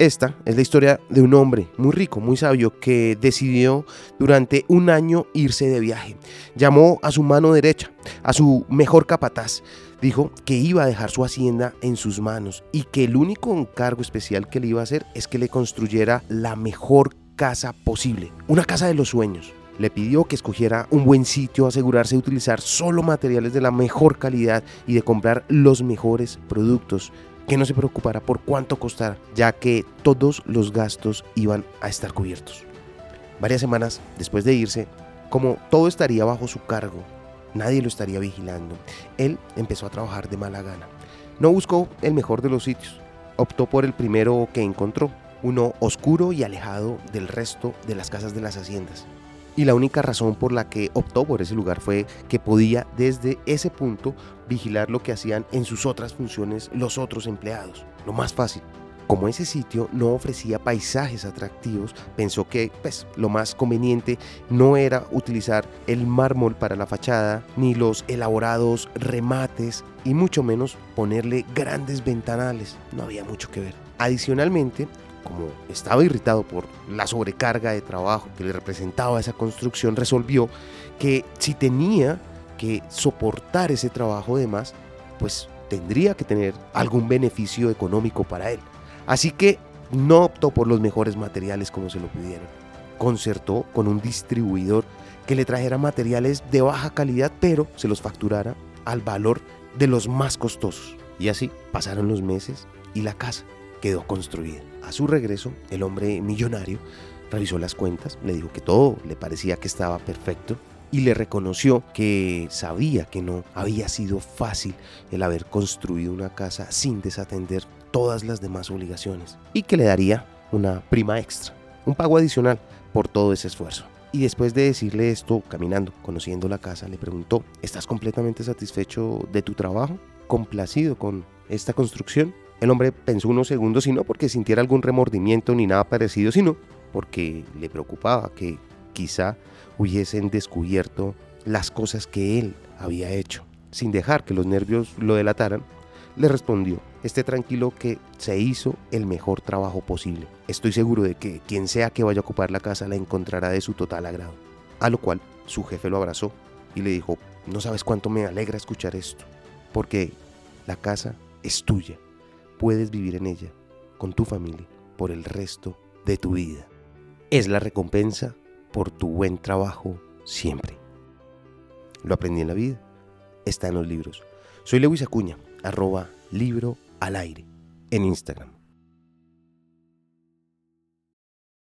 Esta es la historia de un hombre muy rico, muy sabio, que decidió durante un año irse de viaje. Llamó a su mano derecha, a su mejor capataz. Dijo que iba a dejar su hacienda en sus manos y que el único encargo especial que le iba a hacer es que le construyera la mejor casa posible, una casa de los sueños. Le pidió que escogiera un buen sitio, asegurarse de utilizar solo materiales de la mejor calidad y de comprar los mejores productos que no se preocupara por cuánto costara, ya que todos los gastos iban a estar cubiertos. Varias semanas después de irse, como todo estaría bajo su cargo, nadie lo estaría vigilando, él empezó a trabajar de mala gana. No buscó el mejor de los sitios, optó por el primero que encontró, uno oscuro y alejado del resto de las casas de las haciendas. Y la única razón por la que optó por ese lugar fue que podía desde ese punto vigilar lo que hacían en sus otras funciones los otros empleados. Lo más fácil. Como ese sitio no ofrecía paisajes atractivos, pensó que pues, lo más conveniente no era utilizar el mármol para la fachada, ni los elaborados remates, y mucho menos ponerle grandes ventanales. No había mucho que ver. Adicionalmente, como estaba irritado por la sobrecarga de trabajo que le representaba esa construcción, resolvió que si tenía que soportar ese trabajo de más, pues tendría que tener algún beneficio económico para él. Así que no optó por los mejores materiales como se lo pidieron. Concertó con un distribuidor que le trajera materiales de baja calidad, pero se los facturara al valor de los más costosos. Y así pasaron los meses y la casa quedó construida. A su regreso, el hombre millonario revisó las cuentas, le dijo que todo le parecía que estaba perfecto y le reconoció que sabía que no había sido fácil el haber construido una casa sin desatender todas las demás obligaciones y que le daría una prima extra, un pago adicional por todo ese esfuerzo. Y después de decirle esto, caminando, conociendo la casa, le preguntó, ¿estás completamente satisfecho de tu trabajo? ¿Complacido con esta construcción? El hombre pensó unos segundos y no porque sintiera algún remordimiento ni nada parecido, sino porque le preocupaba que quizá hubiesen descubierto las cosas que él había hecho. Sin dejar que los nervios lo delataran, le respondió, esté tranquilo que se hizo el mejor trabajo posible. Estoy seguro de que quien sea que vaya a ocupar la casa la encontrará de su total agrado. A lo cual su jefe lo abrazó y le dijo, no sabes cuánto me alegra escuchar esto, porque la casa es tuya puedes vivir en ella con tu familia por el resto de tu vida. Es la recompensa por tu buen trabajo siempre. Lo aprendí en la vida, está en los libros. Soy Lewis Acuña, arroba libro al aire, en Instagram.